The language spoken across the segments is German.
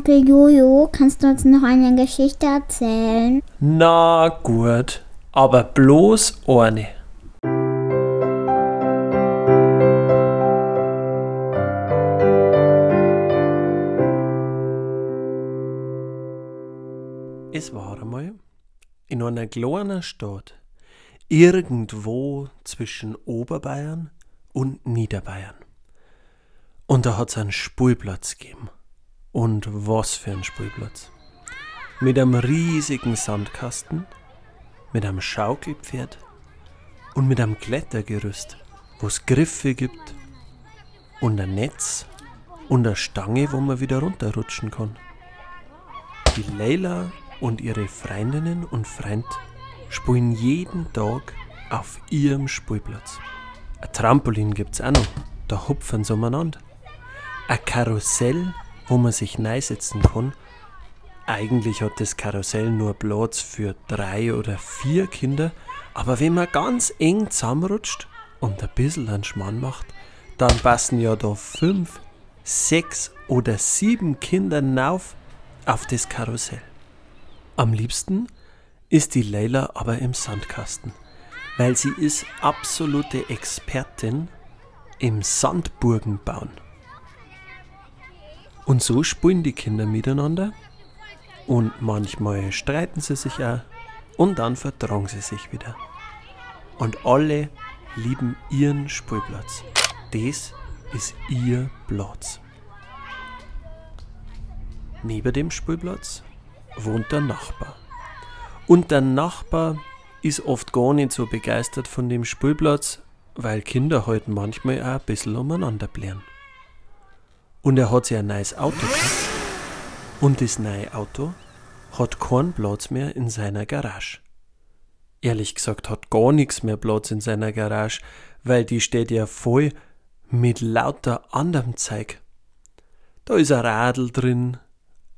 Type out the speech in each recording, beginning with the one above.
Onkel Jojo, kannst du uns noch eine Geschichte erzählen? Na gut, aber bloß eine. Es war einmal in einer kleinen Stadt, irgendwo zwischen Oberbayern und Niederbayern. Und da hat es einen Spielplatz gegeben. Und was für ein Spielplatz. Mit einem riesigen Sandkasten, mit einem Schaukelpferd und mit einem Klettergerüst, wo es Griffe gibt und ein Netz und eine Stange, wo man wieder runterrutschen kann. Die Leila und ihre Freundinnen und Freund spielen jeden Tag auf ihrem Spielplatz. Ein Trampolin gibt's auch noch, da hupfen sie umeinander. Ein Karussell, wo man sich neisetzen kann. Eigentlich hat das Karussell nur Platz für drei oder vier Kinder, aber wenn man ganz eng zusammenrutscht und ein bisschen einen Schmarrn macht, dann passen ja da fünf, sechs oder sieben Kinder auf auf das Karussell. Am liebsten ist die Leila aber im Sandkasten, weil sie ist absolute Expertin im Sandburgen bauen. Und so spielen die Kinder miteinander und manchmal streiten sie sich auch und dann vertragen sie sich wieder. Und alle lieben ihren Spielplatz. Das ist ihr Platz. Neben dem Spielplatz wohnt der Nachbar. Und der Nachbar ist oft gar nicht so begeistert von dem Spielplatz, weil Kinder halt manchmal auch ein bisschen umeinander blären. Und er hat sich ein neues Auto gekauft. Und das neue Auto hat keinen Platz mehr in seiner Garage. Ehrlich gesagt hat gar nichts mehr Platz in seiner Garage, weil die steht ja voll mit lauter anderem Zeug. Da ist ein Radl drin,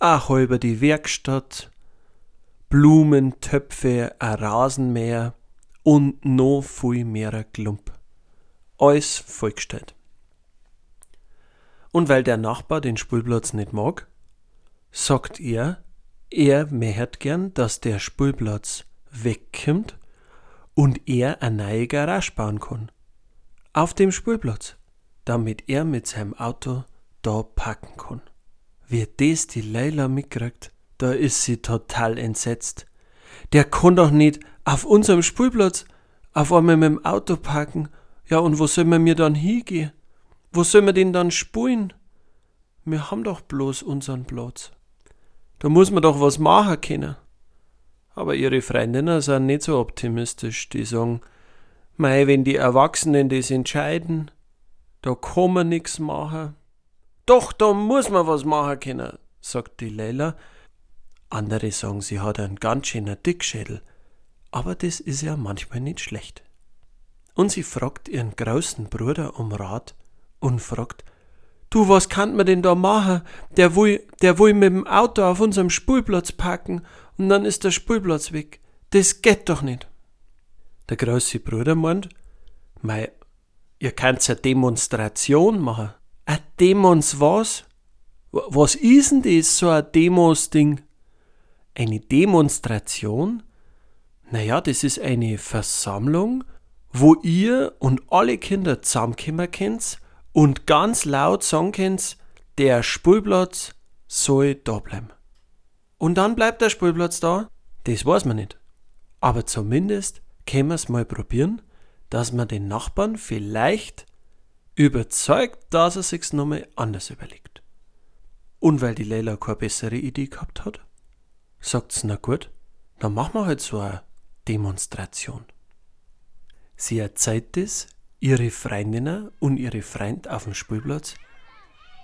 auch halber die Werkstatt, Blumen, Töpfe, ein Rasenmäher und noch viel mehr Klump. Alles vollgestellt. Und weil der Nachbar den Spielplatz nicht mag, sagt er, er möchte gern, dass der Spielplatz wegkommt und er eine neue Garage bauen kann. Auf dem Spielplatz, damit er mit seinem Auto da parken kann. Wie das die Leila mitkriegt, da ist sie total entsetzt. Der kann doch nicht auf unserem Spielplatz auf einmal mit dem Auto parken. Ja, und wo soll man mir dann hingehen? Wo soll man den dann spulen? Wir haben doch bloß unseren Platz. Da muss man doch was machen können. Aber ihre Freundinnen sind nicht so optimistisch. Die sagen, mei, wenn die Erwachsenen das entscheiden, da kann man nix machen. Doch, da muss man was machen können, sagt die Leila. Andere sagen, sie hat einen ganz schönen Dickschädel. Aber das ist ja manchmal nicht schlecht. Und sie fragt ihren großen Bruder um Rat und fragt, Du, was kann man denn da machen? Der will, der will mit dem Auto auf unserem Spielplatz parken und dann ist der Spielplatz weg. Das geht doch nicht. Der große Bruder meint, mei, ihr könnt eine Demonstration machen. Eine Demos was? Was ist denn das, so ein Demos-Ding? Eine Demonstration? Naja, das ist eine Versammlung, wo ihr und alle Kinder zusammenkommen könnt und ganz laut sagen könnt, der Spielplatz soll da bleiben. Und dann bleibt der Spielplatz da? Das weiß man nicht. Aber zumindest können wir es mal probieren, dass man den Nachbarn vielleicht überzeugt, dass er sich's nochmal anders überlegt. Und weil die Leila keine bessere Idee gehabt hat, sagt's, na gut, dann machen wir halt so eine Demonstration. Sie erzählt es ihre Freundinnen und ihre Freund auf dem Spielplatz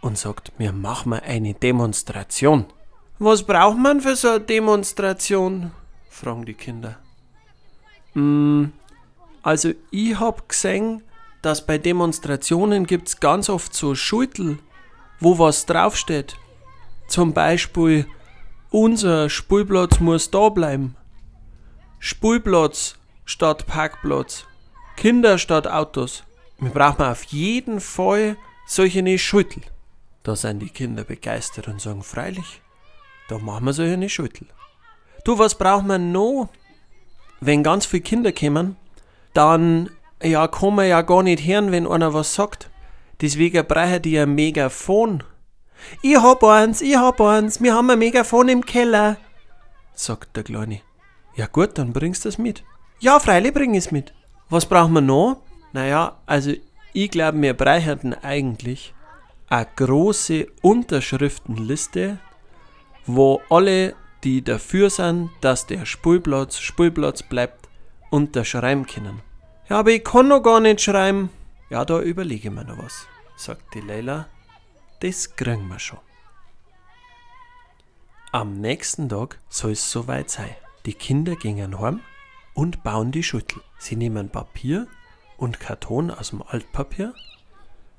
und sagt, wir machen mal eine Demonstration. Was braucht man für so eine Demonstration? fragen die Kinder. Mm, also ich hab gesehen, dass bei Demonstrationen gibt's ganz oft so Schultel, wo was draufsteht. Zum Beispiel, unser Spielplatz muss da bleiben. Spielplatz statt Parkplatz. Kinder statt Autos. Wir brauchen auf jeden Fall solche Schüttel. Da sind die Kinder begeistert und sagen, freilich, da machen wir so eine Schüttel. Du, was braucht man noch? Wenn ganz viele Kinder kommen, dann ja, kann man ja gar nicht hören, wenn einer was sagt. Deswegen brauchen die ein Megafon. Ich hab eins, ich hab eins, wir haben ein Megafon im Keller, sagt der Kleine. Ja gut, dann bringst du es mit. Ja, freilich bring es mit. Was brauchen wir noch? Naja, also ich glaube, wir brauchen eigentlich eine große Unterschriftenliste, wo alle, die dafür sind, dass der Spielplatz Spielplatz bleibt, unterschreiben können. Ja, aber ich kann noch gar nicht schreiben. Ja, da überlege ich mir noch was, sagt die Leila. Das kriegen wir schon. Am nächsten Tag soll es soweit sein. Die Kinder gingen heim und bauen die Schüttel. Sie nehmen Papier und Karton aus dem Altpapier,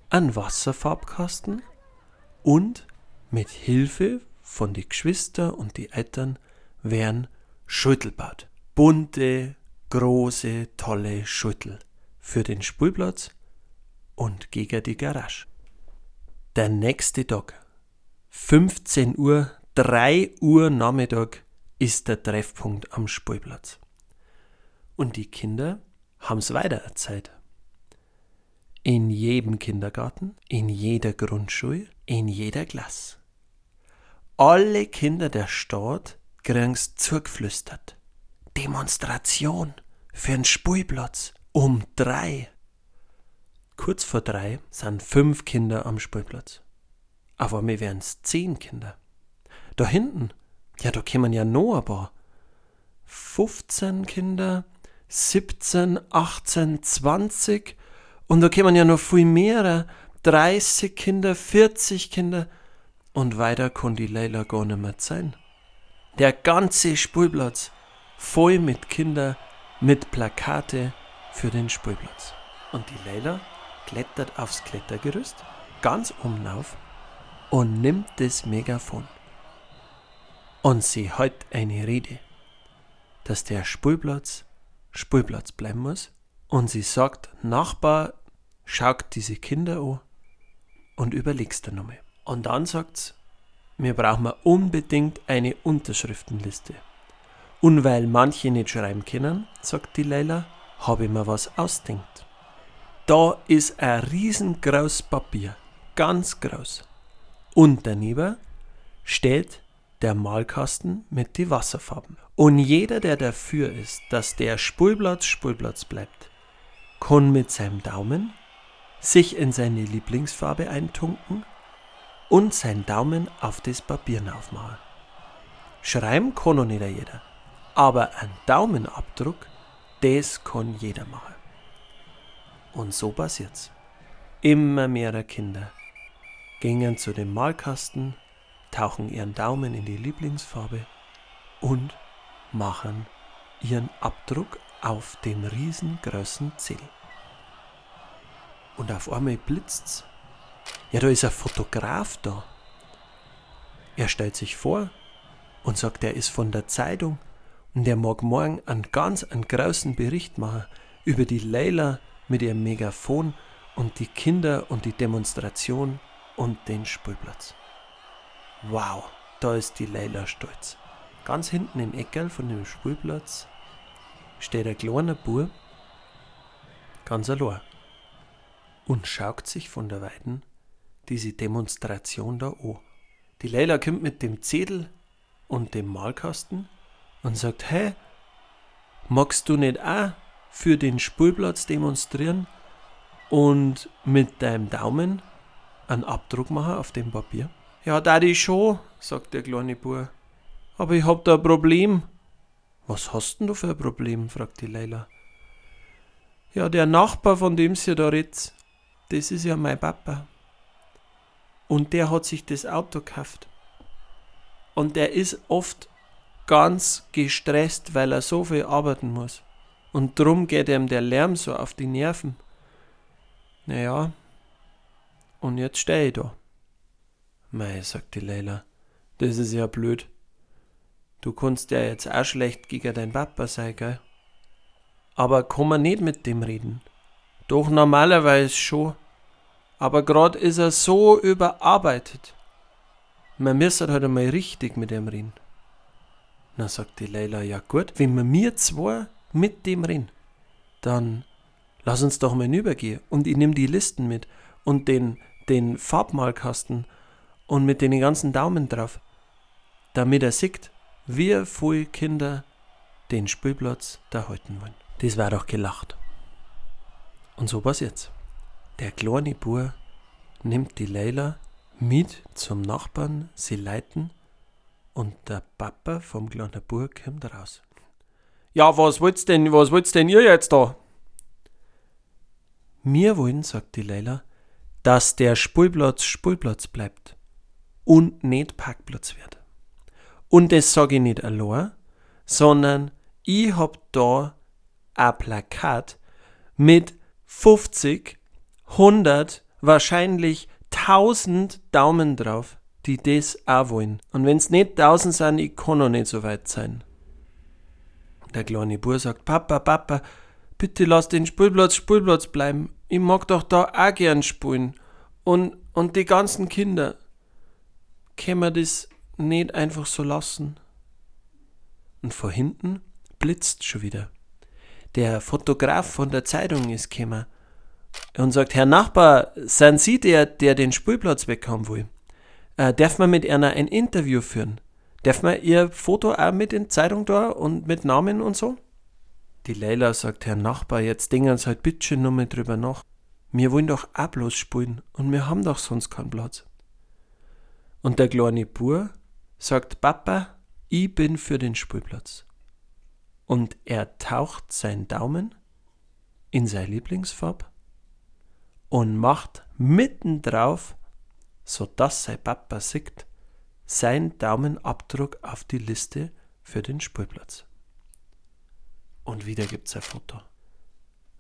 einen Wasserfarbkasten und mit Hilfe von die Geschwister und die Eltern werden Schüttel baut. Bunte, große, tolle Schüttel für den Spielplatz und gegen die Garage. Der nächste Tag, 15 Uhr, 3 Uhr Nachmittag, ist der Treffpunkt am Spielplatz. Und die Kinder haben's weiter erzählt. In jedem Kindergarten, in jeder Grundschule, in jeder Klasse. Alle Kinder der Stadt kriegen's zugeflüstert. Demonstration für einen Spielplatz um drei. Kurz vor drei sind fünf Kinder am Spielplatz. Aber mir wären's zehn Kinder. Da hinten, ja, da kämen ja noch ein paar. 15 Kinder, 17, 18, 20 und da kämen ja noch viel mehr. 30 Kinder, 40 Kinder und weiter kann die Leila gar nicht mehr sein. Der ganze Spielplatz voll mit Kindern, mit Plakate für den Spielplatz. Und die Leila klettert aufs Klettergerüst, ganz oben auf und nimmt das Megafon. Und sie hat eine Rede, dass der Spielplatz Spielplatz bleiben muss. Und sie sagt, Nachbar, schaut diese Kinder an und überlegst dann nochmal. Und dann sagt sie, wir brauchen unbedingt eine Unterschriftenliste. Und weil manche nicht schreiben können, sagt die Leila, habe ich mir was ausdenkt. Da ist ein riesengroßes Papier, ganz groß. Und daneben steht der Malkasten mit den Wasserfarben. Und jeder, der dafür ist, dass der Spulplatz Spulplatz bleibt, kann mit seinem Daumen sich in seine Lieblingsfarbe eintunken und seinen Daumen auf das Papier aufmalen. Schreiben kann noch nicht jeder, aber ein Daumenabdruck, das kann jeder machen. Und so passiert's. Immer mehr Kinder gingen zu dem Malkasten tauchen ihren Daumen in die Lieblingsfarbe und machen ihren Abdruck auf dem riesengroßen Zell. Und auf einmal blitzt's. Ja, da ist ein Fotograf da. Er stellt sich vor und sagt, er ist von der Zeitung und er mag morgen einen ganz einen großen Bericht machen über die Leila mit ihrem Megafon und die Kinder und die Demonstration und den Spielplatz. Wow, da ist die Leila stolz. Ganz hinten im Eckerl von dem Spielplatz steht ein kleiner Bub, ganz allein, und schaut sich von der Weiden diese Demonstration da an. Die Leila kommt mit dem Zettel und dem Malkasten und sagt, hey, magst du nicht auch für den Spielplatz demonstrieren und mit deinem Daumen einen Abdruck machen auf dem Papier? Ja, Daddy schon, sagt der kleine Bub. Aber ich hab da ein Problem. Was hast denn du für ein Problem? fragt die Leila. Ja, der Nachbar, von dem sie da redet, das ist ja mein Papa. Und der hat sich das Auto gekauft. Und der ist oft ganz gestresst, weil er so viel arbeiten muss. Und drum geht ihm der Lärm so auf die Nerven. Naja, und jetzt stehe ich da. Mei, sagt die Leila, das ist ja blöd. Du kannst ja jetzt auch schlecht gegen dein Papa sein, gell? Aber kann man nicht mit dem reden. Doch normalerweise schon. Aber grad ist er so überarbeitet. Man müsste halt einmal richtig mit ihm reden. Na, sagt die Leila, ja gut, wenn wir mir zwei mit dem reden, dann lass uns doch mal übergehen und ich nehme die Listen mit und den, den Farbmalkasten und mit den ganzen Daumen drauf, damit er sieht, wie viele Kinder den Spielplatz da halten wollen. Das war doch gelacht. Und so passiert's. Der kleine Bur nimmt die Leila mit zum Nachbarn, sie leiten und der Papa vom kleinen Bur kommt raus. Ja, was wollt's denn, was wollt's denn ihr jetzt da? Wir wollen, sagt die Leila, dass der Spielplatz Spielplatz bleibt und nicht Parkplatz wird. Und das sage ich nicht allein, sondern ich hab da ein Plakat mit 50, 100, wahrscheinlich 1000 Daumen drauf, die das auch wollen. Und wenn's nicht 1000 sind, ich kann noch nicht so weit sein. Der kleine Bur sagt, Papa, Papa, bitte lass den Spielplatz Spielplatz bleiben. Ich mag doch da auch gern spielen. Und, und die ganzen Kinder. Können wir das nicht einfach so lassen? Und vor hinten blitzt schon wieder. Der Fotograf von der Zeitung ist gekommen und sagt, Herr Nachbar, sind Sie der, der den Spielplatz weghaben will? Äh, darf man mit einer ein Interview führen? Darf man Ihr Foto auch mit in Zeitung da und mit Namen und so? Die Leila sagt, Herr Nachbar, jetzt denken Sie halt bitte nur mal drüber nach. Wir wollen doch auch bloß spielen und wir haben doch sonst keinen Platz. Und der kleine Bur sagt, Papa, ich bin für den Spielplatz. Und er taucht seinen Daumen in seine Lieblingsfarbe und macht mitten drauf, sodass sein Papa sieht, seinen Daumenabdruck auf die Liste für den Spielplatz. Und wieder gibt's ein Foto.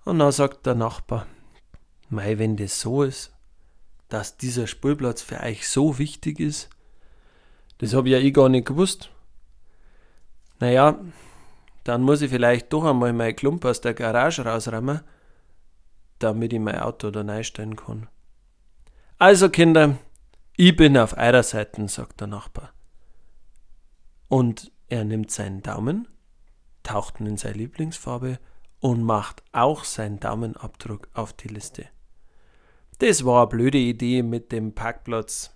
Und dann sagt der Nachbar, mei, wenn das so ist, dass dieser Spielplatz für euch so wichtig ist, das habe ich ja eh gar nicht gewusst. Naja, dann muss ich vielleicht doch einmal mein Klump aus der Garage rausräumen, damit ich mein Auto da reinstellen kann. Also Kinder, ich bin auf eurer Seite, sagt der Nachbar. Und er nimmt seinen Daumen, taucht ihn in seine Lieblingsfarbe und macht auch seinen Daumenabdruck auf die Liste. Das war eine blöde Idee mit dem Parkplatz.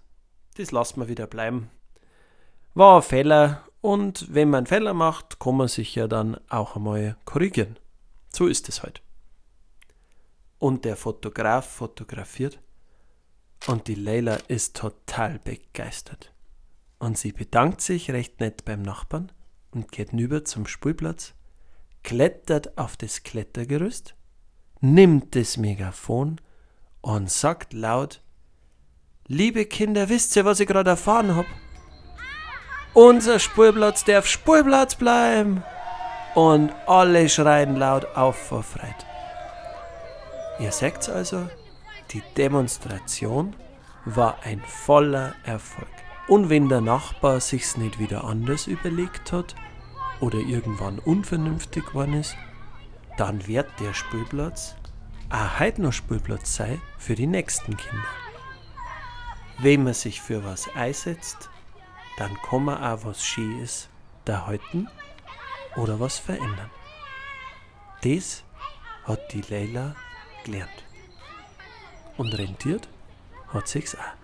Das lassen wir wieder bleiben. War ein Fehler und wenn man einen Fehler macht, kann man sich ja dann auch einmal korrigieren. So ist es halt. Und der Fotograf fotografiert und die Leila ist total begeistert. Und sie bedankt sich recht nett beim Nachbarn und geht nüber zum Spielplatz, klettert auf das Klettergerüst, nimmt das Megafon und sagt laut, Liebe Kinder, wisst ihr, was ich gerade erfahren hab? Unser Spielplatz darf Spielplatz bleiben. Und alle schreien laut auf vor Freude. Ihr seht also, die Demonstration war ein voller Erfolg. Und wenn der Nachbar sich's nicht wieder anders überlegt hat oder irgendwann unvernünftig geworden ist, dann wird der Spielplatz auch heute noch Spielplatz sein für die nächsten Kinder. Wenn man sich für was einsetzt, dann kann man auch was Schönes da halten oder was verändern. Das hat die Leila gelernt. Und rentiert hat sich's auch.